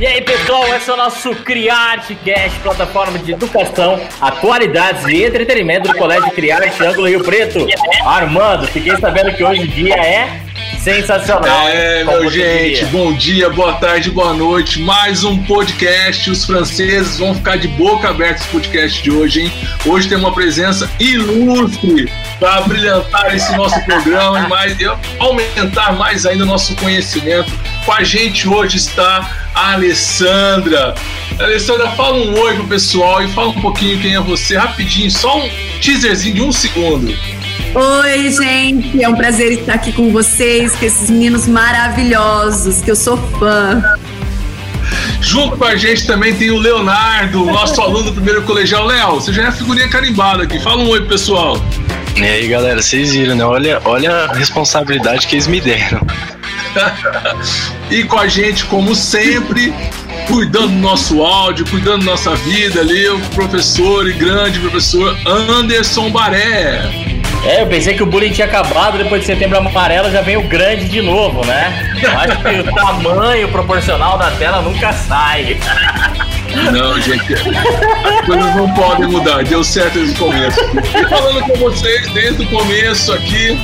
E aí, pessoal, esse é o nosso CriArteCast, plataforma de educação, atualidades e entretenimento do Colégio CriArte Ângulo Rio Preto. Armando, fiquei sabendo que hoje o dia é sensacional. É, meu gente, bom dia, boa tarde, boa noite. Mais um podcast. Os franceses vão ficar de boca aberta esse podcast de hoje, hein? Hoje tem uma presença ilustre para brilhantar esse nosso programa e mais, aumentar mais ainda o nosso conhecimento. Com a gente hoje está a Alessandra. Alessandra, fala um oi pro pessoal e fala um pouquinho quem é você, rapidinho, só um teaserzinho de um segundo. Oi, gente, é um prazer estar aqui com vocês, com esses meninos maravilhosos, que eu sou fã. Junto com a gente também tem o Leonardo, nosso aluno do primeiro colegial. Léo, você já é a figurinha carimbada aqui. Fala um oi, pessoal. E aí, galera, vocês viram, né? Olha, olha a responsabilidade que eles me deram. e com a gente, como sempre, cuidando do nosso áudio, cuidando da nossa vida ali, o professor e grande professor Anderson Baré. É, eu pensei que o bullying tinha acabado, depois de setembro amarelo já vem o grande de novo, né? Eu acho que o tamanho proporcional da tela nunca sai. Não, gente, as coisas não podem mudar. Deu certo desde o começo. E falando com vocês desde o começo aqui,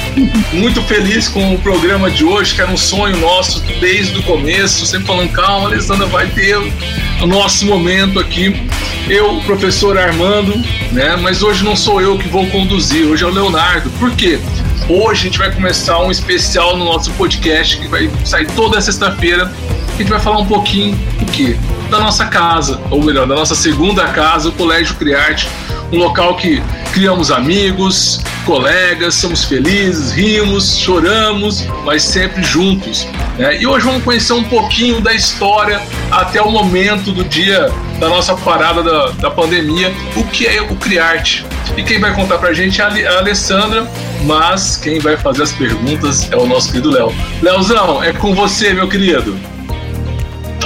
muito feliz com o programa de hoje, que era um sonho nosso desde o começo. Sempre falando, calma, Alessandra, vai ter o nosso momento aqui. Eu, professor Armando, né? Mas hoje não sou eu que vou conduzir, hoje é o Leonardo. Por quê? Hoje a gente vai começar um especial no nosso podcast que vai sair toda sexta-feira. A gente vai falar um pouquinho do quê? Da nossa casa, ou melhor, da nossa segunda casa, o Colégio Criarte, um local que criamos amigos, colegas, somos felizes, rimos, choramos, mas sempre juntos. Né? E hoje vamos conhecer um pouquinho da história até o momento do dia da nossa parada da, da pandemia, o que é o Criarte. E quem vai contar pra gente é a Alessandra, mas quem vai fazer as perguntas é o nosso querido Léo. Léozão, é com você, meu querido.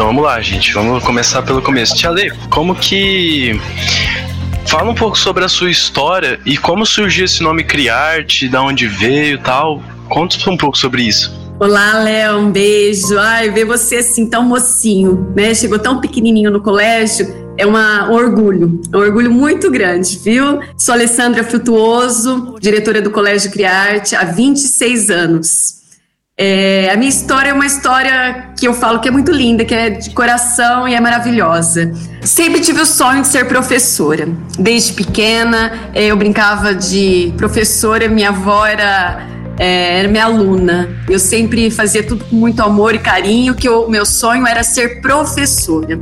Então vamos lá, gente. Vamos começar pelo começo. Tia Lê, como que Fala um pouco sobre a sua história e como surgiu esse nome Criarte, da onde veio e tal. Conta um pouco sobre isso. Olá, Léo, um beijo. Ai, ver você assim, tão mocinho, né? Chegou tão pequenininho no colégio, é uma, um orgulho, um orgulho muito grande, viu? Sou Alessandra Frutuoso, diretora do Colégio Criarte há 26 anos. É, a minha história é uma história que eu falo que é muito linda, que é de coração e é maravilhosa. Sempre tive o sonho de ser professora. Desde pequena, é, eu brincava de professora, minha avó era, é, era minha aluna. Eu sempre fazia tudo com muito amor e carinho, que o meu sonho era ser professora.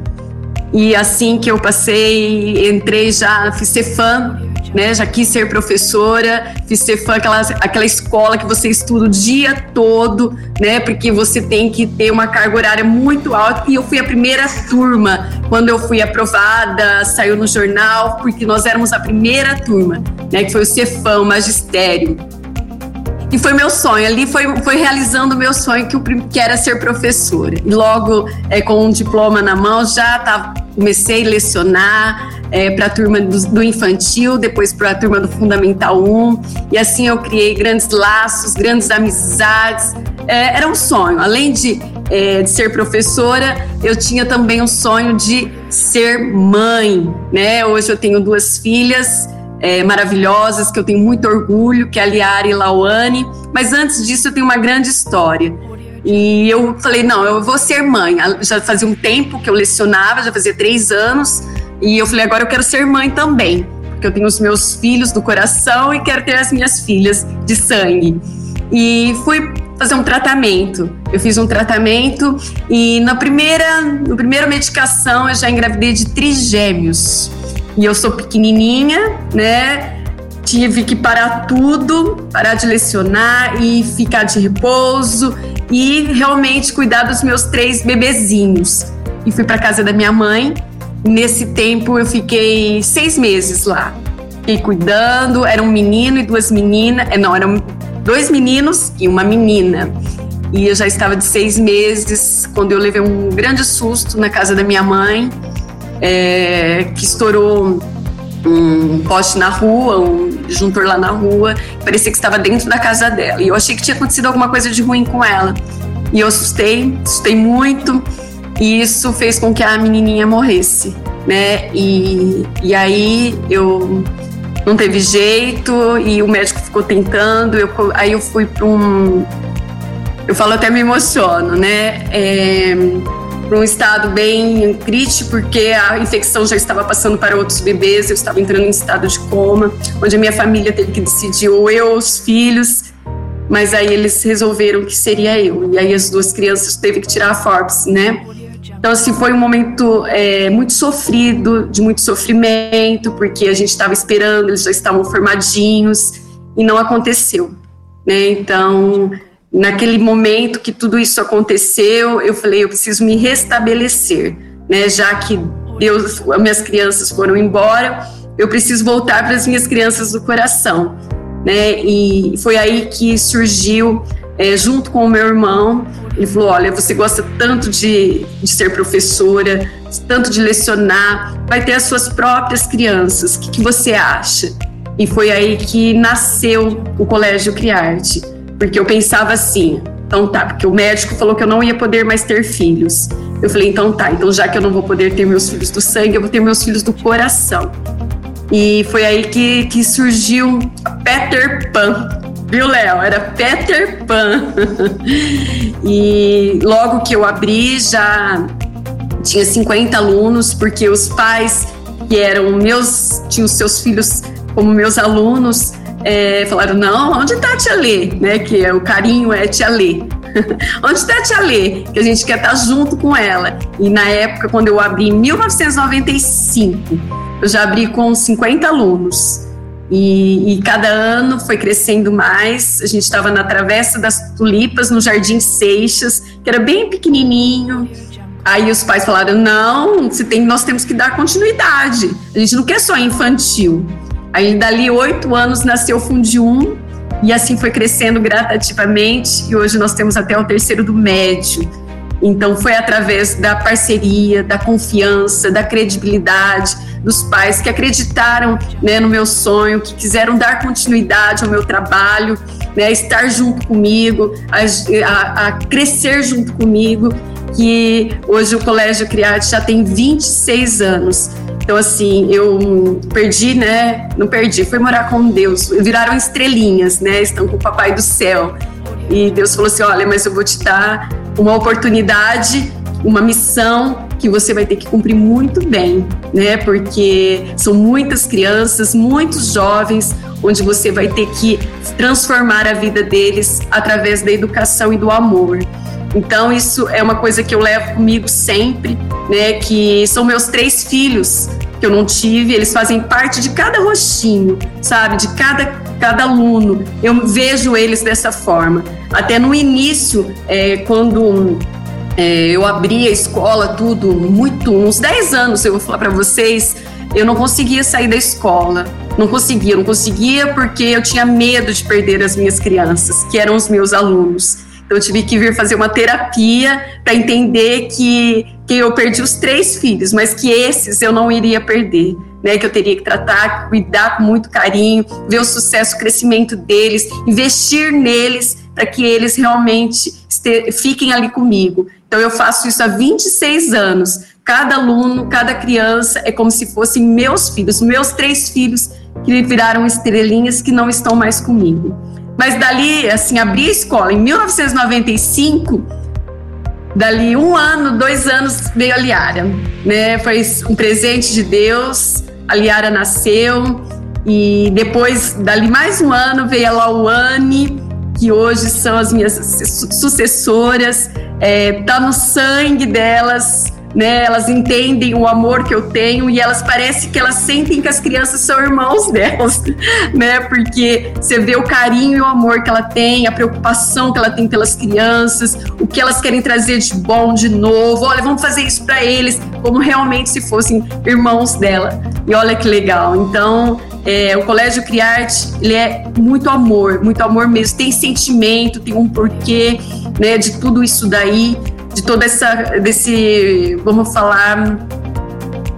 E assim que eu passei, entrei já, fiz ser fã né? Já quis ser professora, fiz ser fã aquela, aquela escola que você estuda o dia todo, né? Porque você tem que ter uma carga horária muito alta. E eu fui a primeira turma quando eu fui aprovada, saiu no jornal, porque nós éramos a primeira turma, né? Que foi o Cefam, o magistério. E foi meu sonho, ali foi, foi realizando o meu sonho que, que era ser professora. E logo, é, com um diploma na mão, já tava, comecei a lecionar, é, para a turma do, do, infantil, depois para a turma do Fundamental 1. E assim eu criei grandes laços, grandes amizades. É, era um sonho. Além de, é, de ser professora, eu tinha também um sonho de ser mãe. Né? Hoje eu tenho duas filhas. É, maravilhosas, que eu tenho muito orgulho, que é a Liara e Lauane. Mas antes disso, eu tenho uma grande história. E eu falei, não, eu vou ser mãe. Já fazia um tempo que eu lecionava, já fazia três anos. E eu falei, agora eu quero ser mãe também, porque eu tenho os meus filhos do coração e quero ter as minhas filhas de sangue. E fui fazer um tratamento. Eu fiz um tratamento e na primeira, na primeira medicação eu já engravidei de trigêmeos. E eu sou pequenininha, né? Tive que parar tudo, parar de lecionar e ficar de repouso e realmente cuidar dos meus três bebezinhos. E fui para casa da minha mãe Nesse tempo eu fiquei seis meses lá. Fiquei cuidando, era um menino e duas meninas. É, não, eram dois meninos e uma menina. E eu já estava de seis meses quando eu levei um grande susto na casa da minha mãe, é, que estourou um poste na rua, um disjuntor lá na rua, parecia que estava dentro da casa dela. E eu achei que tinha acontecido alguma coisa de ruim com ela. E eu assustei, assustei muito. e isso fez com que a menininha morresse, né? E, e aí eu não teve jeito e o médico ficou tentando. Eu, aí eu fui para um. Eu falo até me emociono, né? É, para um estado bem crítico, porque a infecção já estava passando para outros bebês, eu estava entrando em estado de coma, onde a minha família teve que decidir ou eu ou os filhos, mas aí eles resolveram que seria eu. E aí as duas crianças teve que tirar a Forbes, né? Então, assim, foi um momento é, muito sofrido, de muito sofrimento, porque a gente estava esperando, eles já estavam formadinhos e não aconteceu, né? Então, naquele momento que tudo isso aconteceu, eu falei, eu preciso me restabelecer, né? Já que Deus, as minhas crianças foram embora, eu preciso voltar para as minhas crianças do coração, né? E foi aí que surgiu, é, junto com o meu irmão, ele falou: Olha, você gosta tanto de, de ser professora, tanto de lecionar, vai ter as suas próprias crianças, o que, que você acha? E foi aí que nasceu o Colégio Criarte, porque eu pensava assim: então tá, porque o médico falou que eu não ia poder mais ter filhos. Eu falei: então tá, então já que eu não vou poder ter meus filhos do sangue, eu vou ter meus filhos do coração. E foi aí que, que surgiu Peter Pan, Viu, Léo? Era Peter Pan. e logo que eu abri, já tinha 50 alunos, porque os pais que eram meus, tinham seus filhos como meus alunos, é, falaram: não, onde está a Tia Lê? Né, que é, o carinho é Tia Lê. onde está a Tia Lê? Que a gente quer estar tá junto com ela. E na época, quando eu abri em 1995, eu já abri com 50 alunos. E, e, cada ano foi crescendo mais. A gente estava na Travessa das Tulipas, no Jardim Seixas, que era bem pequenininho. Aí os pais falaram: não, tem, nós temos que dar continuidade. A gente não quer só infantil. Aí dali oito anos nasceu o Fundi 1 e assim foi crescendo gradativamente. E hoje nós temos até o terceiro do médio. Então foi através da parceria, da confiança, da credibilidade dos pais que acreditaram né, no meu sonho, que quiseram dar continuidade ao meu trabalho, né, estar junto comigo, a, a, a crescer junto comigo, que hoje o Colégio Criarte já tem 26 anos. Então, assim, eu perdi, né? Não perdi, fui morar com Deus. Viraram estrelinhas, né? Estão com o Papai do Céu. E Deus falou assim: olha, mas eu vou te dar uma oportunidade, uma missão que você vai ter que cumprir muito bem, né? Porque são muitas crianças, muitos jovens, onde você vai ter que transformar a vida deles através da educação e do amor. Então isso é uma coisa que eu levo comigo sempre, né? Que são meus três filhos que eu não tive, eles fazem parte de cada rostinho, sabe? De cada cada aluno. Eu vejo eles dessa forma. Até no início, é, quando é, eu abri a escola, tudo, muito, uns 10 anos, eu vou falar para vocês, eu não conseguia sair da escola. Não conseguia, não conseguia porque eu tinha medo de perder as minhas crianças, que eram os meus alunos. Então, eu tive que vir fazer uma terapia para entender que, que eu perdi os três filhos, mas que esses eu não iria perder. Né, que eu teria que tratar, cuidar com muito carinho, ver o sucesso, o crescimento deles, investir neles para que eles realmente fiquem ali comigo. Então, eu faço isso há 26 anos. Cada aluno, cada criança é como se fossem meus filhos, meus três filhos que viraram estrelinhas que não estão mais comigo. Mas dali, assim, abri a escola em 1995. Dali um ano, dois anos veio a Liara, né? Foi um presente de Deus. A Liara nasceu e depois, dali mais um ano, veio a Lauane, que hoje são as minhas sucessoras é, tá no sangue delas, né? Elas entendem o amor que eu tenho e elas parecem que elas sentem que as crianças são irmãos delas, né? Porque você vê o carinho e o amor que ela tem, a preocupação que ela tem pelas crianças, o que elas querem trazer de bom, de novo. Olha, vamos fazer isso para eles, como realmente se fossem irmãos dela. E olha que legal. Então, é, o Colégio Criarte, ele é muito amor, muito amor mesmo. Tem sentimento, tem um porquê, né, de tudo isso daí, de toda essa, desse, vamos falar,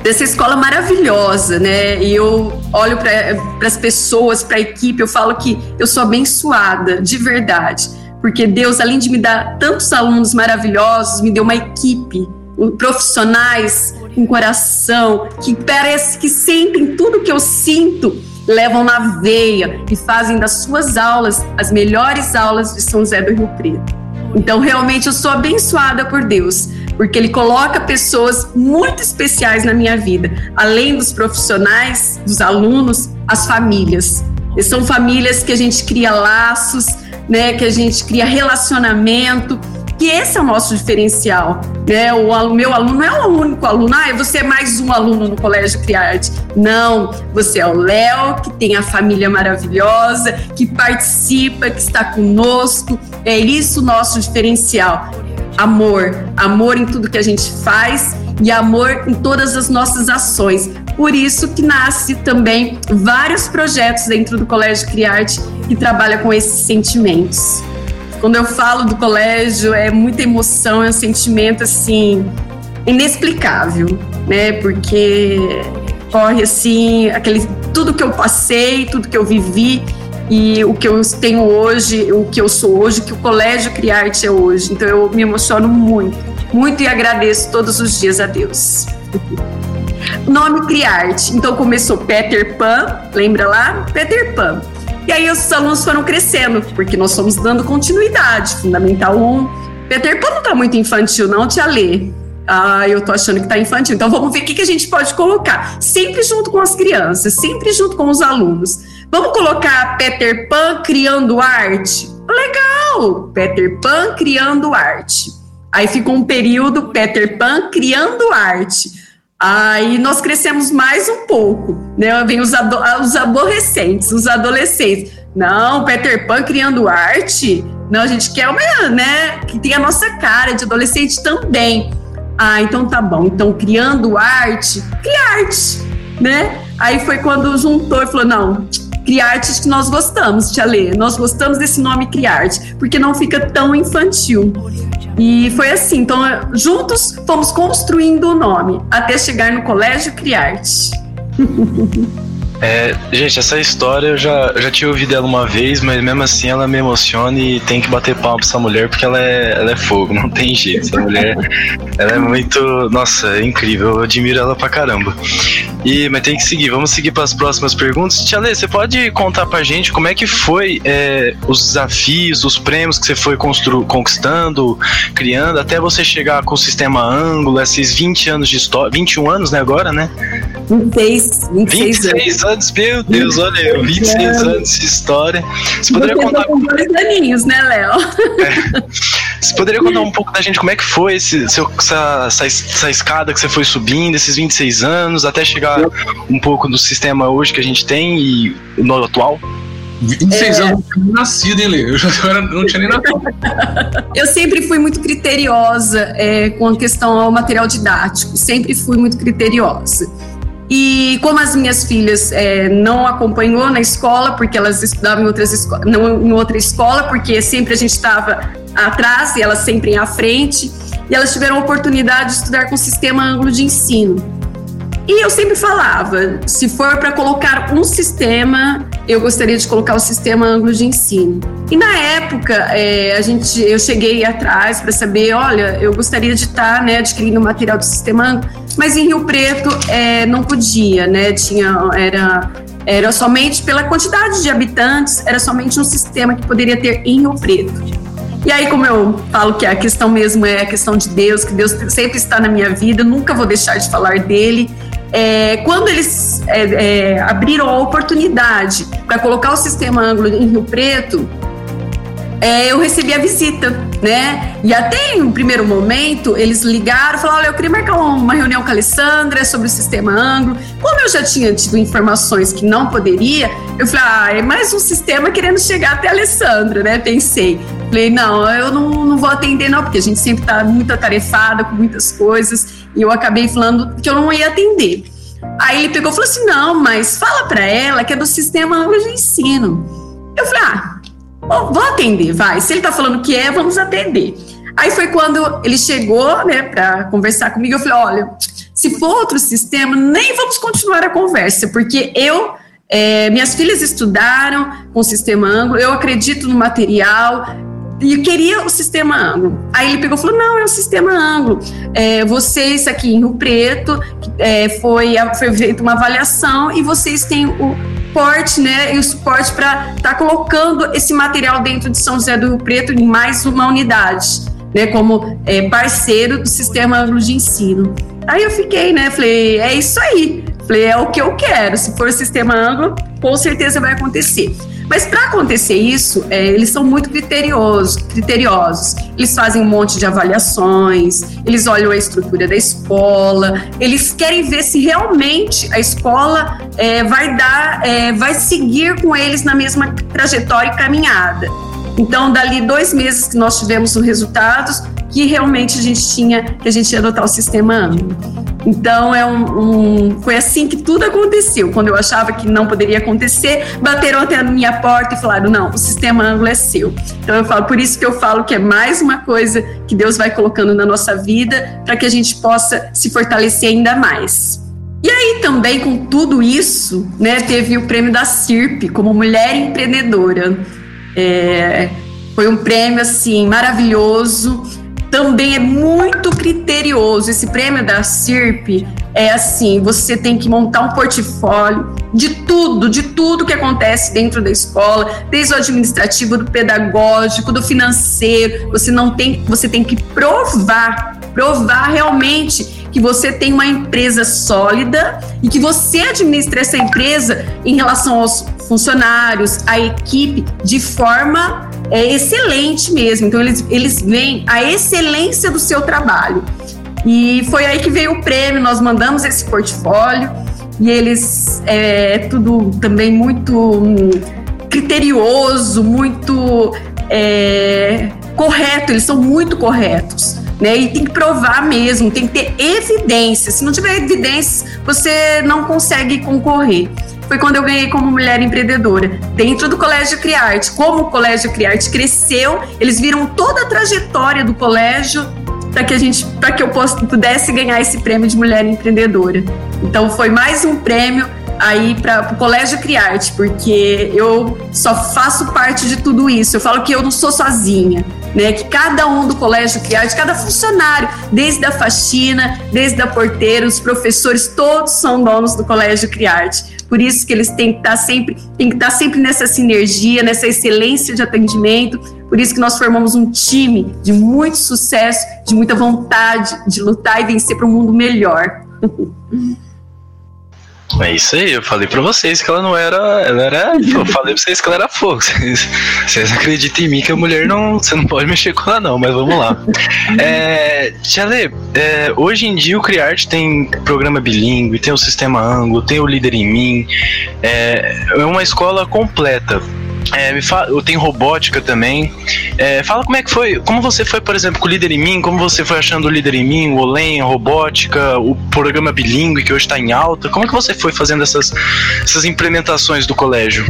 dessa escola maravilhosa, né? E eu olho para as pessoas, para a equipe, eu falo que eu sou abençoada, de verdade, porque Deus, além de me dar tantos alunos maravilhosos, me deu uma equipe profissionais com coração, que parece que sentem tudo que eu sinto, levam na veia e fazem das suas aulas as melhores aulas de São José do Rio Preto. Então, realmente, eu sou abençoada por Deus, porque Ele coloca pessoas muito especiais na minha vida, além dos profissionais, dos alunos, as famílias. E são famílias que a gente cria laços, né, que a gente cria relacionamento, que esse é o nosso diferencial. Né? O meu aluno não é o único aluno, ah, você é mais um aluno no Colégio Criarte. Não, você é o Léo, que tem a família maravilhosa, que participa, que está conosco. É isso o nosso diferencial. Amor, amor em tudo que a gente faz e amor em todas as nossas ações. Por isso que nasce também vários projetos dentro do Colégio Criarte que trabalha com esses sentimentos. Quando eu falo do colégio, é muita emoção, é um sentimento assim inexplicável, né? Porque corre assim, aquele tudo que eu passei, tudo que eu vivi e o que eu tenho hoje, o que eu sou hoje, que o colégio Criarte é hoje. Então eu me emociono muito, muito e agradeço todos os dias a Deus. Nome Criarte. Então começou Peter Pan, lembra lá? Peter Pan. E aí os alunos foram crescendo, porque nós fomos dando continuidade. Fundamental 1. Peter Pan não tá muito infantil, não, Tia Lê. Ah, eu tô achando que tá infantil. Então vamos ver o que, que a gente pode colocar. Sempre junto com as crianças, sempre junto com os alunos. Vamos colocar Peter Pan criando arte? Legal! Peter Pan criando arte. Aí ficou um período Peter Pan criando arte. Aí nós crescemos mais um pouco, né? Vem os, ado os aborrecentes, os adolescentes. Não, Peter Pan criando arte. Não, a gente quer uma, né? Que tem a nossa cara de adolescente também. Ah, então tá bom. Então, criando arte, arte, né? Aí foi quando juntou e falou: não, Criarte que nós gostamos, Tia Lê. Nós gostamos desse nome Criarte, porque não fica tão infantil. E foi assim, então juntos fomos construindo o nome até chegar no Colégio Criarte. É, gente, essa história eu já, eu já tinha ouvido ela uma vez, mas mesmo assim ela me emociona e tem que bater palma pra essa mulher porque ela é, ela é fogo, não tem jeito. Essa mulher, ela é muito. Nossa, é incrível, eu admiro ela pra caramba. E, mas tem que seguir, vamos seguir para as próximas perguntas. Tia Lê, você pode contar pra gente como é que foi é, os desafios, os prêmios que você foi conquistando, criando, até você chegar com o sistema ângulo, esses 20 anos de história, 21 anos, né, agora, né? 26, 26, 26 anos anos, meu Deus, olha eu, 26 anos de história. Você poderia Você contar. Com dois aninhos, né, Léo? É. Você poderia contar um pouco da gente como é que foi esse, seu, essa, essa, essa, escada que você foi subindo, esses 26 anos, até chegar um pouco do sistema hoje que a gente tem e no atual? 26 é... anos, não tinha nascido, hein, Lê? Eu já não tinha nem nascido. eu sempre fui muito criteriosa é, com a questão ao material didático, sempre fui muito criteriosa. E como as minhas filhas é, não acompanhou na escola, porque elas estudavam em, outras não, em outra escola, porque sempre a gente estava atrás e elas sempre à frente, e elas tiveram a oportunidade de estudar com o sistema ângulo de ensino. E eu sempre falava, se for para colocar um sistema, eu gostaria de colocar o sistema ângulo de ensino. E na época, é, a gente, eu cheguei atrás para saber, olha, eu gostaria de estar tá, né, adquirindo material do sistema ângulo, mas em Rio Preto é, não podia, né? Tinha, era, era somente pela quantidade de habitantes, era somente um sistema que poderia ter em Rio Preto. E aí, como eu falo que a questão mesmo é a questão de Deus, que Deus sempre está na minha vida, nunca vou deixar de falar dele. É, quando eles é, é, abriram a oportunidade para colocar o sistema ângulo em Rio Preto, é, eu recebi a visita, né? E até em um primeiro momento, eles ligaram e falaram: Olha, eu queria marcar uma reunião com a Alessandra sobre o sistema ângulo. Como eu já tinha tido informações que não poderia, eu falei: Ah, é mais um sistema querendo chegar até a Alessandra, né? Pensei. Falei: Não, eu não, não vou atender, não, porque a gente sempre está muito atarefada com muitas coisas. E eu acabei falando que eu não ia atender. Aí ele pegou e falou assim: não, mas fala para ela que é do sistema de ensino. Eu falei: ah, vou atender, vai. Se ele tá falando que é, vamos atender. Aí foi quando ele chegou, né, para conversar comigo. Eu falei: olha, se for outro sistema, nem vamos continuar a conversa, porque eu. É, minhas filhas estudaram com o sistema ângulo, eu acredito no material, e queria o sistema ângulo. Aí ele pegou e falou: não, é o sistema ângulo. É, vocês aqui em Rio Preto é, foi, foi feita uma avaliação e vocês têm o porte, né, e o suporte para estar tá colocando esse material dentro de São José do Rio Preto em mais uma unidade, né, como é, parceiro do sistema ângulo de ensino. Aí eu fiquei, né, falei, é isso aí. Falei, é o que eu quero. Se for sistema ângulo, com certeza vai acontecer. Mas para acontecer isso, é, eles são muito criteriosos, criteriosos. Eles fazem um monte de avaliações, eles olham a estrutura da escola, eles querem ver se realmente a escola é, vai dar, é, vai seguir com eles na mesma trajetória e caminhada. Então, dali dois meses que nós tivemos os resultados, que realmente a gente tinha, que a gente ia adotar o sistema AMBO. Então, é um, um, foi assim que tudo aconteceu. Quando eu achava que não poderia acontecer, bateram até na minha porta e falaram: não, o sistema ângulo é seu. Então, eu falo, por isso que eu falo que é mais uma coisa que Deus vai colocando na nossa vida para que a gente possa se fortalecer ainda mais. E aí também com tudo isso, né, teve o prêmio da CIRP como mulher empreendedora. É, foi um prêmio assim maravilhoso também é muito criterioso. Esse prêmio da CIRP é assim: você tem que montar um portfólio de tudo, de tudo que acontece dentro da escola, desde o administrativo, do pedagógico, do financeiro. Você não tem, você tem que provar, provar realmente que você tem uma empresa sólida e que você administra essa empresa em relação aos funcionários, à equipe, de forma é excelente mesmo. Então, eles, eles veem a excelência do seu trabalho. E foi aí que veio o prêmio, nós mandamos esse portfólio e eles é tudo também muito hum, criterioso, muito é, correto, eles são muito corretos. Né? E tem que provar mesmo, tem que ter evidência. Se não tiver evidências, você não consegue concorrer foi quando eu ganhei como mulher empreendedora, dentro do Colégio Criarte. Como o Colégio Criarte cresceu, eles viram toda a trajetória do colégio para que a gente, para que eu pudesse ganhar esse prêmio de mulher empreendedora. Então foi mais um prêmio aí para o Colégio Criarte, porque eu só faço parte de tudo isso. Eu falo que eu não sou sozinha, né? Que cada um do Colégio Criarte, cada funcionário, desde a faxina, desde a porteira, os professores, todos são donos do Colégio Criarte. Por isso que eles têm que estar sempre, têm que estar sempre nessa sinergia, nessa excelência de atendimento. Por isso que nós formamos um time de muito sucesso, de muita vontade de lutar e vencer para um mundo melhor. É isso aí, eu falei pra vocês que ela não era. Ela era. Eu falei pra vocês que ela era fogo. Vocês, vocês acreditam em mim que a mulher não. Você não pode mexer com ela, não, mas vamos lá. É, é, hoje em dia o Criarte tem programa bilíngue, tem o sistema ângulo, tem o Líder em Mim. É, é uma escola completa. É, fala, eu tenho robótica também. É, fala como é que foi, como você foi, por exemplo, com o Líder em Mim, como você foi achando o Líder em Mim, o Olen, robótica, o programa bilíngue que hoje está em alta. Como é que você foi fazendo essas, essas implementações do colégio?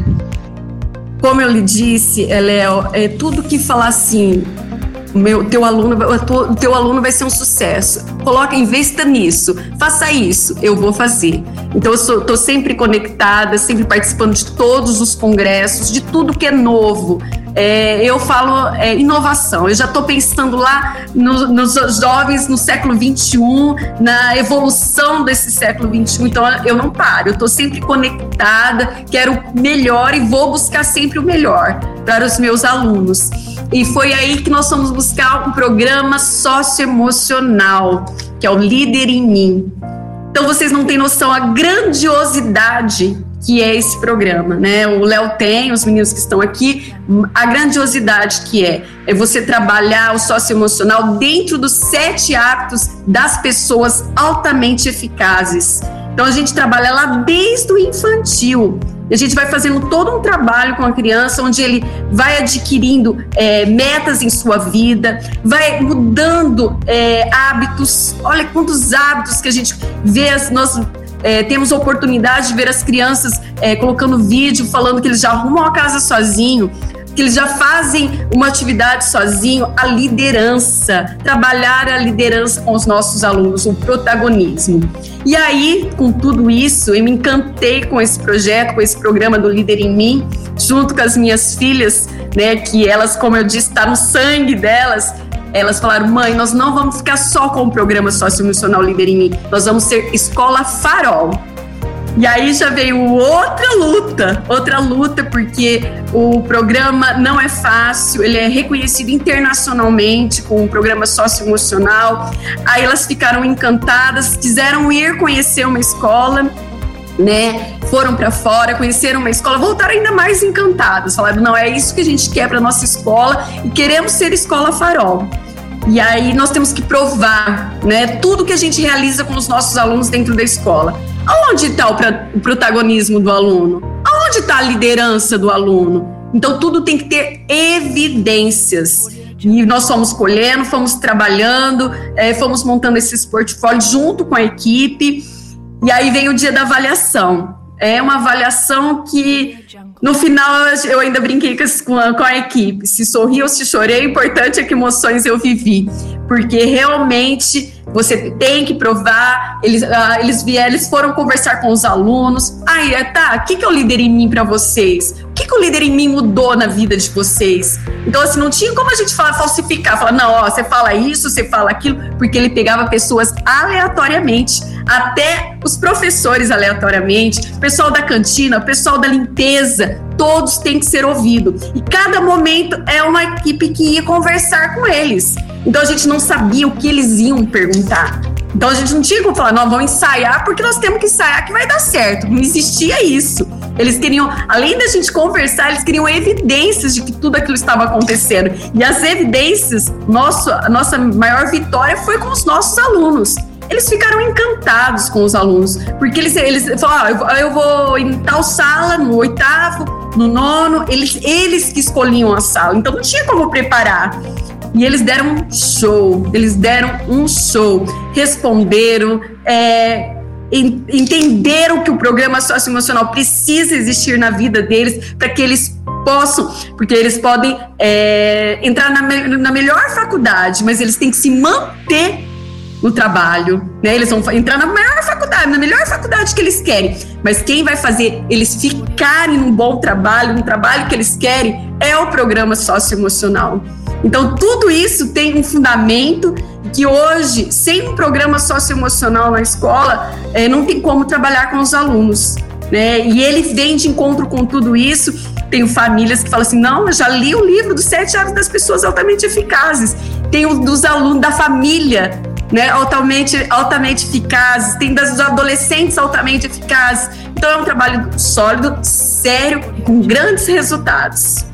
Como eu lhe disse, Léo, é tudo que falar assim, meu teu aluno o teu aluno vai ser um sucesso. Coloca investa nisso. Faça isso. Eu vou fazer. Então eu estou sempre conectada sempre participando de todos os congressos de tudo que é novo. É, eu falo é, inovação. Eu já estou pensando lá no, nos jovens no século 21 na evolução desse século 21 então eu não paro. Eu estou sempre conectada. Quero melhor e vou buscar sempre o melhor para os meus alunos e foi aí que nós fomos buscar um programa socioemocional, que é o Líder em Mim. Então vocês não têm noção a grandiosidade que é esse programa, né? O Léo tem, os meninos que estão aqui, a grandiosidade que é é você trabalhar o socioemocional dentro dos sete hábitos das pessoas altamente eficazes. Então a gente trabalha lá desde o infantil. A gente vai fazendo todo um trabalho com a criança, onde ele vai adquirindo é, metas em sua vida, vai mudando é, hábitos. Olha quantos hábitos que a gente vê, nós é, temos oportunidade de ver as crianças é, colocando vídeo, falando que eles já arrumam a casa sozinho, que eles já fazem uma atividade sozinho, a liderança, trabalhar a liderança com os nossos alunos, o protagonismo. E aí, com tudo isso, eu me encantei com esse projeto, com esse programa do Líder em Mim, junto com as minhas filhas, né? Que elas, como eu disse, está no sangue delas. Elas falaram, mãe, nós não vamos ficar só com o programa socioemocional Líder em Mim, nós vamos ser escola farol. E aí já veio outra luta, outra luta, porque o programa não é fácil, ele é reconhecido internacionalmente com o programa socioemocional. Aí elas ficaram encantadas, quiseram ir conhecer uma escola, né? Foram para fora, conheceram uma escola, voltaram ainda mais encantadas. Falaram: não, é isso que a gente quer para nossa escola e queremos ser escola farol. E aí nós temos que provar, né? Tudo que a gente realiza com os nossos alunos dentro da escola. Aonde está o, protagonismo do aluno? Aonde está a liderança do aluno? Então tudo tem que ter evidências. E nós fomos colhendo, fomos trabalhando, é, fomos montando esses portfólios junto com a equipe. E aí vem o dia da avaliação. É uma avaliação que, no final, eu ainda brinquei com a, com a equipe. Se sorri ou se chorei, o importante é que emoções eu vivi. Porque realmente você tem que provar. Eles, uh, eles vieram, eles foram conversar com os alunos. Aí, ah, tá, o que, que é o líder em mim para vocês? O que, que o líder em mim mudou na vida de vocês? Então, assim, não tinha como a gente falar, falsificar, falar, não, ó, você fala isso, você fala aquilo, porque ele pegava pessoas aleatoriamente, até os professores aleatoriamente, pessoal da cantina, pessoal da limpeza, todos têm que ser ouvidos. E cada momento é uma equipe que ia conversar com eles. Então a gente não sabia o que eles iam perguntar. Então a gente não tinha como falar, não, vamos ensaiar porque nós temos que ensaiar que vai dar certo. Não existia isso. Eles queriam, além da gente conversar, eles queriam evidências de que tudo aquilo estava acontecendo. E as evidências, nosso, a nossa maior vitória foi com os nossos alunos. Eles ficaram encantados com os alunos, porque eles, eles falaram, ah, eu vou em tal sala, no oitavo, no nono, eles, eles que escolhiam a sala, então não tinha como preparar. E eles deram um show, eles deram um show, responderam, é, entenderam que o programa socioemocional precisa existir na vida deles para que eles possam, porque eles podem é, entrar na, na melhor faculdade, mas eles têm que se manter no trabalho, né? Eles vão entrar na maior faculdade, na melhor faculdade que eles querem. Mas quem vai fazer eles ficarem num bom trabalho, num trabalho que eles querem, é o programa socioemocional. Então, tudo isso tem um fundamento que hoje, sem um programa socioemocional na escola, é, não tem como trabalhar com os alunos. Né? E ele vem de encontro com tudo isso. Tenho famílias que falam assim: não, eu já li o livro dos sete hábitos das pessoas altamente eficazes. Tem dos alunos da família, né? Altamente, altamente eficazes. Tem das, adolescentes altamente eficazes. Então é um trabalho sólido, sério, com grandes resultados.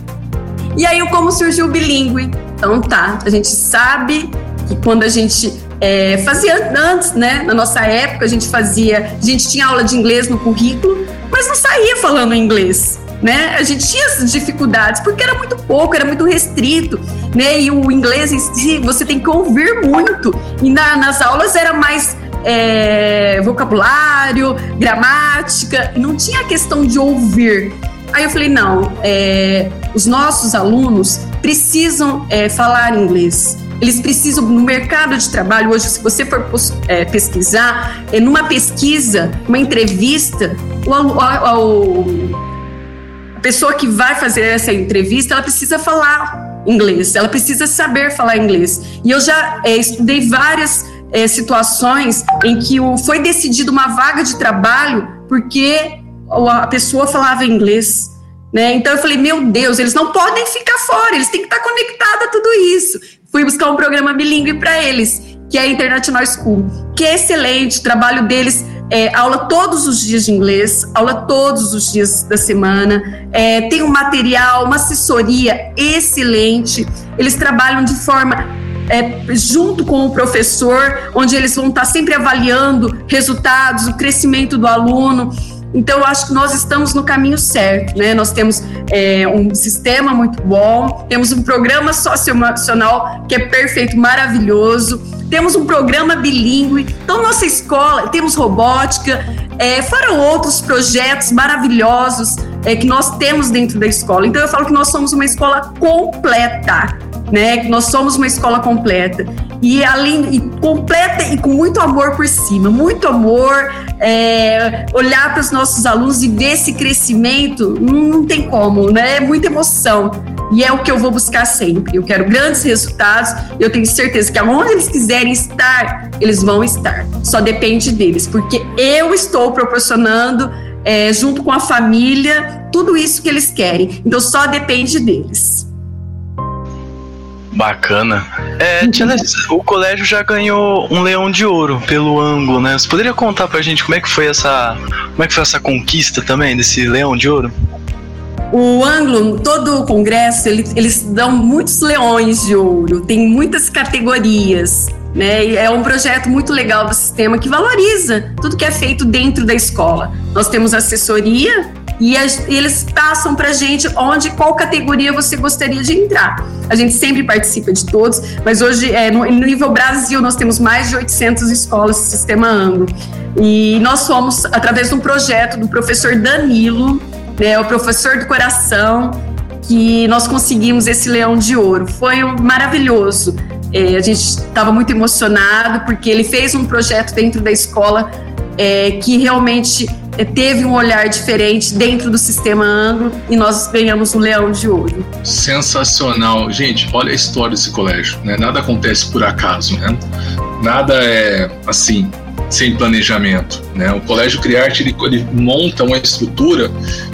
E aí, como surgiu o bilíngue? Então, tá, a gente sabe que quando a gente é, fazia antes, né, na nossa época, a gente fazia, a gente tinha aula de inglês no currículo, mas não saía falando inglês. Né? A gente tinha essas dificuldades porque era muito pouco, era muito restrito, né? E o inglês em si você tem que ouvir muito. E na, nas aulas era mais é, vocabulário, gramática, não tinha a questão de ouvir. Aí eu falei, não, é, os nossos alunos precisam é, falar inglês. Eles precisam, no mercado de trabalho, hoje, se você for é, pesquisar, é, numa pesquisa, uma entrevista, o, o, o, a pessoa que vai fazer essa entrevista, ela precisa falar inglês, ela precisa saber falar inglês. E eu já é, estudei várias é, situações em que o, foi decidido uma vaga de trabalho porque a pessoa falava inglês. Né? Então eu falei, meu Deus, eles não podem ficar fora, eles têm que estar conectados a tudo isso. Fui buscar um programa bilíngue para eles, que é a International School, que é excelente, o trabalho deles é aula todos os dias de inglês, aula todos os dias da semana, é, tem um material, uma assessoria excelente, eles trabalham de forma é, junto com o professor, onde eles vão estar sempre avaliando resultados, o crescimento do aluno. Então, eu acho que nós estamos no caminho certo, né? Nós temos é, um sistema muito bom, temos um programa socioemocional que é perfeito, maravilhoso, temos um programa bilíngue. Então, nossa escola, temos robótica, é, foram outros projetos maravilhosos é, que nós temos dentro da escola. Então, eu falo que nós somos uma escola completa né? Nós somos uma escola completa e além e completa e com muito amor por cima, muito amor, é, olhar para os nossos alunos e ver esse crescimento, não, tem como, né? É muita emoção. E é o que eu vou buscar sempre. Eu quero grandes resultados. Eu tenho certeza que aonde eles quiserem estar, eles vão estar. Só depende deles, porque eu estou proporcionando, é, junto com a família, tudo isso que eles querem. Então só depende deles. Bacana. É, tia o colégio já ganhou um leão de ouro pelo ângulo, né? Você poderia contar pra gente como é que foi essa, como é que foi essa conquista também desse leão de ouro? O ângulo, todo o congresso, ele, eles dão muitos leões de ouro, tem muitas categorias. Né? É um projeto muito legal do sistema que valoriza tudo que é feito dentro da escola. Nós temos assessoria e, eles passam para a gente onde, qual categoria você gostaria de entrar. A gente sempre participa de todos, mas hoje, é, no, nível Brasil, nós temos mais de 800 escolas do Sistema Anglo. E nós fomos, através de um projeto do professor Danilo, né, o professor do coração, que nós conseguimos esse leão de ouro. Foi um, maravilhoso. É, a gente estava muito emocionado porque ele fez um projeto dentro da escola é, que realmente teve um olhar diferente dentro do sistema anglo e nós ganhamos o um leão de ouro. Sensacional. Gente, olha a história desse colégio. Né? Nada acontece por acaso. Né? Nada é assim, sem planejamento. Né? O Colégio Criarte ele, ele monta uma estrutura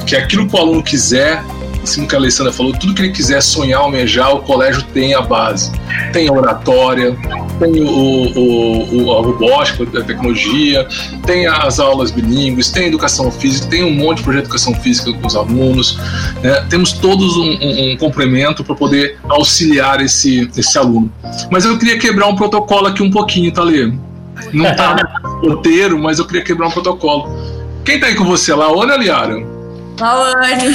que aquilo que o aluno quiser assim que a Alessandra falou, tudo que ele quiser sonhar, almejar, o colégio tem a base. Tem a oratória, tem o, o, o, a robótica, a tecnologia, tem as aulas bilíngues, tem educação física, tem um monte de projeto de educação física com os alunos. Né? Temos todos um, um, um complemento para poder auxiliar esse, esse aluno. Mas eu queria quebrar um protocolo aqui um pouquinho, tá, Lê? Não está no roteiro, mas eu queria quebrar um protocolo. Quem está aí com você lá? Olha, Liara. Lawane.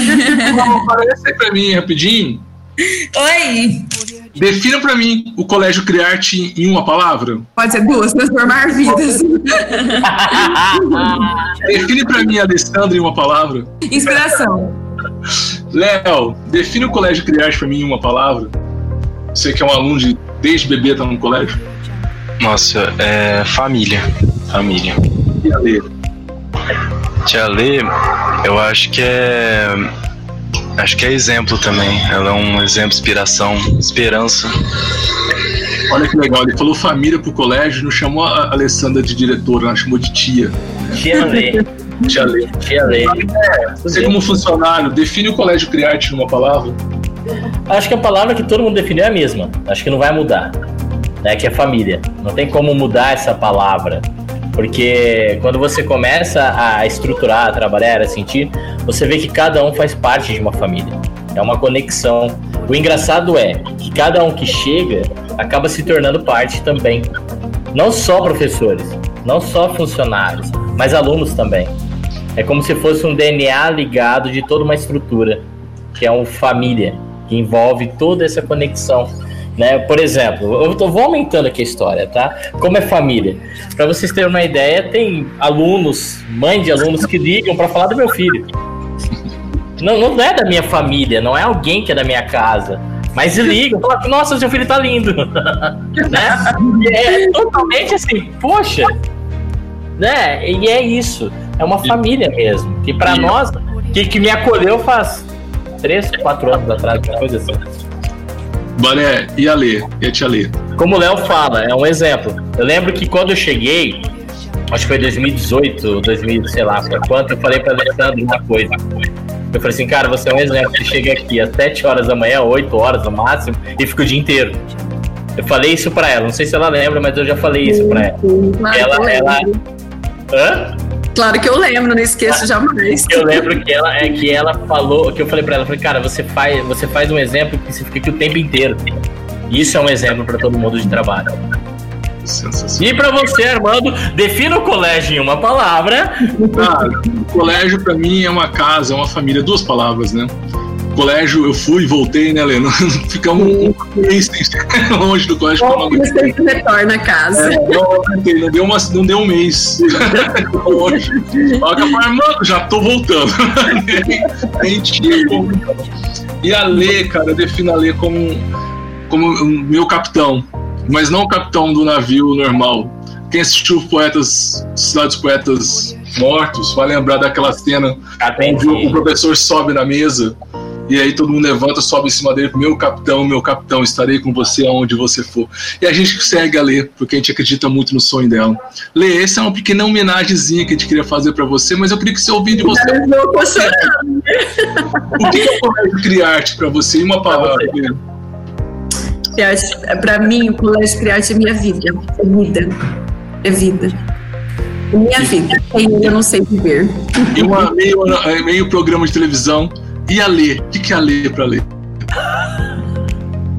Aparece aí pra mim rapidinho. Oi. Defina para mim o Colégio Criarte em uma palavra. Pode ser duas, transformar vidas. define para mim, Alessandra, em uma palavra. Inspiração. Léo, define o Colégio Criarte para mim em uma palavra. Você que é um aluno de desde bebê tá no colégio. Nossa, é família. Família. E a Lê? Tia Lê, eu acho que é. Acho que é exemplo também. Ela é um exemplo, inspiração, esperança. Olha que legal, ele falou família pro colégio, não chamou a Alessandra de diretora, ela chamou de tia. Tia Lê. Tia Lê. Tia Lê. É, você como funcionário, define o colégio Criarte numa palavra? Acho que a palavra que todo mundo definiu é a mesma. Acho que não vai mudar. Né, que é família. Não tem como mudar essa palavra. Porque quando você começa a estruturar, a trabalhar, a sentir, você vê que cada um faz parte de uma família. É uma conexão. O engraçado é que cada um que chega acaba se tornando parte também. Não só professores, não só funcionários, mas alunos também. É como se fosse um DNA ligado de toda uma estrutura, que é uma família, que envolve toda essa conexão né? Por exemplo, eu tô, vou aumentando aqui a história, tá? Como é família. Para vocês terem uma ideia, tem alunos, mãe de alunos que ligam para falar do meu filho. Não, não é da minha família, não é alguém que é da minha casa. Mas ligam, falam, nossa, seu filho tá lindo. né? E é totalmente assim, poxa. Né? E é isso. É uma família mesmo. Que para nós, que, que me acolheu faz três, quatro anos atrás, uma coisa assim. Bané, e a Lê? E a tia Lê? Como o Léo fala, é um exemplo. Eu lembro que quando eu cheguei, acho que foi 2018, 2000, sei lá, foi quanto, eu falei pra Alessandro uma coisa. Eu falei assim, cara, você é um exemplo. Você chega aqui às 7 horas da manhã, 8 horas no máximo, e fica o dia inteiro. Eu falei isso pra ela, não sei se ela lembra, mas eu já falei isso pra ela. ela, ela. Hã? Claro que eu lembro, não esqueço jamais. Eu lembro que ela é que ela falou, que eu falei para ela, falei, cara, você faz, você faz um exemplo que você fica aqui o tempo inteiro. Isso é um exemplo para todo mundo de trabalho. E para você, Armando, defina o colégio em uma palavra. Ah, o colégio para mim é uma casa, é uma família, duas palavras, né? Colégio, eu fui e voltei, né, Lena? Ficamos um mês longe do colégio. Bom, você retorna a casa. É, não, não, deu uma, não deu um mês longe. Mano, já tô voltando. Nem tinha como. E a Lê, cara, eu defino a Lê como, como meu capitão, mas não o capitão do navio normal. Quem assistiu Poetas, Cidades Poetas Mortos vai lembrar daquela cena onde o professor sobe na mesa E aí todo mundo levanta, sobe em cima dele, meu capitão, meu capitão, estarei com você aonde você for. E a gente segue a Lê, porque a gente acredita muito no sonho dela. Lê, essa é uma pequena homenagemzinha que a gente queria fazer para você, mas eu queria que você ouvisse de você. Eu tô chorando. O que é o colégio Criarte para você? Em uma palavra. Para mim, o colégio Criarte é minha vida. É vida. É vida. É minha vida. Eu não sei viver. E meio, meio programa de televisão. E a Lê? O que é a Lê para ler?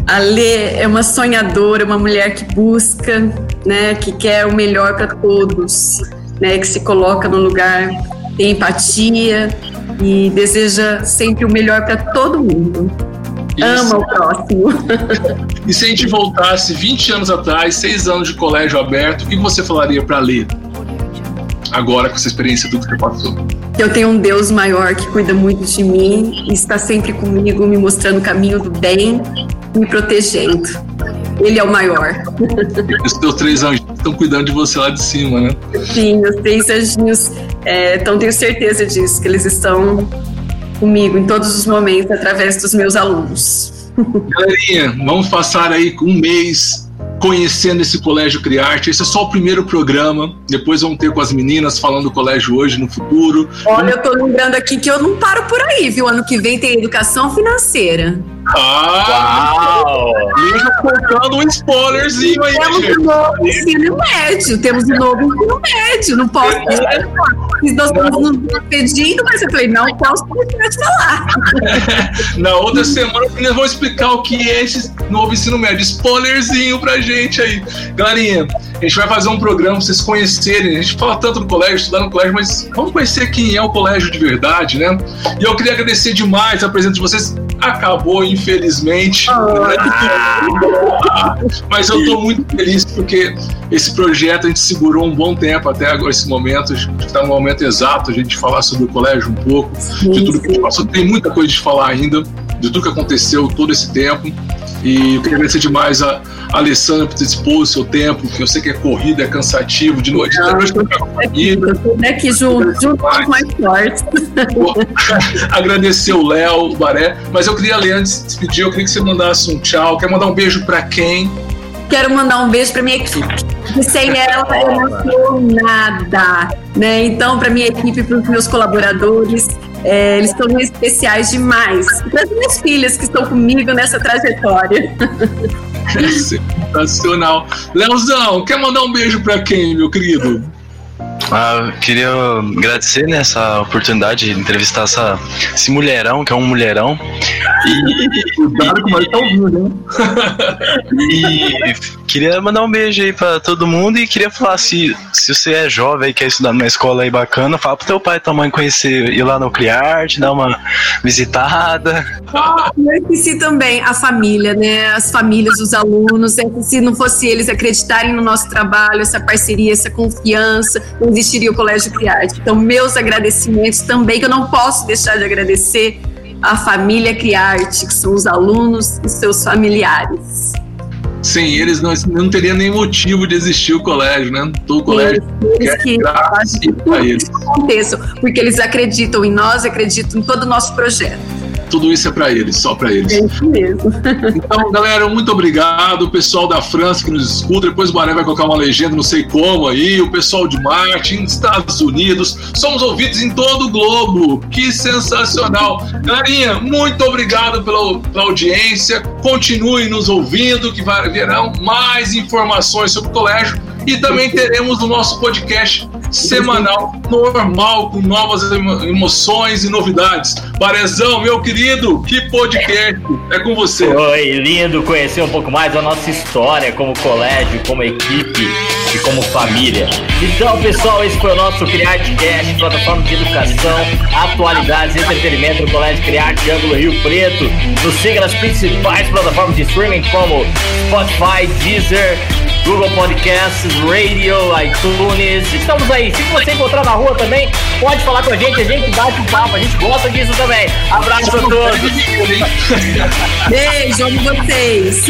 A Lê é uma sonhadora, uma mulher que busca, né, que quer o melhor para todos, né, que se coloca no lugar, tem empatia e deseja sempre o melhor para todo mundo. Isso. Ama o próximo. E se a gente voltasse 20 anos atrás, 6 anos de colégio aberto, o que você falaria para ler? Agora, com essa experiência, tudo que você passou. Eu tenho um Deus maior que cuida muito de mim e está sempre comigo, me mostrando o caminho do bem, me protegendo. Ele é o maior. Os teus três anjos estão cuidando de você lá de cima, né? Sim, os três anjinhos. É, então, tenho certeza disso, que eles estão comigo em todos os momentos através dos meus alunos. Galerinha, vamos passar aí um mês conhecendo esse Colégio Criarte. Esse é só o primeiro programa. Depois vamos ter com as meninas falando do colégio hoje, no futuro. Olha, eu tô lembrando aqui que eu não paro por aí, viu? Ano que vem tem educação financeira. Ah! Uau! Liga contando um spoilerzinho aí, Temos gente. um novo ensino médio. Temos um novo ensino médio. Não posso deixar Nós estamos nos pedindo, mas eu falei, não, posso deixar de falar. Na outra semana, nós vamos explicar o que é esse novo ensino médio. Spoilerzinho pra gente aí. Galerinha, a gente vai fazer um programa pra vocês conhecerem. A gente fala tanto no colégio, estudar no colégio, mas vamos conhecer quem é o colégio de verdade, né? E eu queria agradecer demais a presença de vocês. Acabou, infelizmente. Ah. Mas eu estou muito feliz porque esse projeto a gente segurou um bom tempo até agora, esse momento. Está no momento exato a gente falar sobre o colégio um pouco, sim, de tudo que a gente passou. Tem muita coisa de falar ainda, de tudo que aconteceu todo esse tempo. E eu queria agradecer demais a, Alessandra por ter dispor o seu tempo, que eu sei que é corrida, é cansativo, de noite. Não, de noite eu aqui junto, junto com mais fortes. Agradecer o Léo, o Baré, mas eu queria, ler antes de despedir, eu queria que você mandasse um tchau. Quer mandar um beijo para quem? Quero mandar um beijo para minha equipe. Sem ela eu não sou nada, né? Então, para minha equipe, para os meus colaboradores, é, eles estão especiais demais. Para as minhas filhas que estão comigo nessa trajetória. Sensacional. Leozão, quer mandar um beijo para quem, meu querido? Ah, queria agradecer nessa né, oportunidade de entrevistar essa, esse mulherão, que é um mulherão. E, Cuidado com o tá ouvindo, hein? E queria mandar um beijo aí pra todo mundo e queria falar se, se você é jovem e quer estudar numa escola aí bacana, fala pro teu pai e tua mãe conhecer, ir lá no Criarte, dar uma visitada. Ah, eu esqueci também a família, né? As famílias, os alunos. Se não fosse eles acreditarem no nosso trabalho, essa parceria, essa confiança, não existiria o Colégio Criarte. Então, meus agradecimentos também, que eu não posso deixar de agradecer à família Criarte, que são os alunos e seus familiares. Sem eles não, não teria nem motivo de existir o colégio, né? Todo colégio eles, que eles. Aconteçam, porque eles acreditam em nós, acreditam em todo o nosso projeto tudo isso é para eles, só para eles. É isso mesmo. Então, galera, muito obrigado. O pessoal da França que nos escuta. Depois o Baré vai colocar uma legenda, não sei como aí. O pessoal de Marte, Estados Unidos. Somos ouvidos em todo o globo. Que sensacional. Galerinha, muito obrigado pela, pela audiência. Continue nos ouvindo, que virão mais informações sobre o colégio. E também teremos o nosso podcast semanal, normal, com novas emoções e novidades. Barezão, meu querido, que podcast é com você. Foi lindo conhecer um pouco mais a nossa história como colégio, como equipe e como família. Então, pessoal, esse foi o nosso CriArteCast, plataforma de educação, atualidades e entretenimento do Colégio Criarte Ângulo Rio Preto. Nos siga nas principais plataformas de streaming como Spotify, Deezer, Google Podcasts, Radio, iTunes. Estamos aí. Se você encontrar na rua também, pode falar com a gente. A gente bate um papo. A gente gosta disso também. Abraço a todos. Beijo, amo vocês.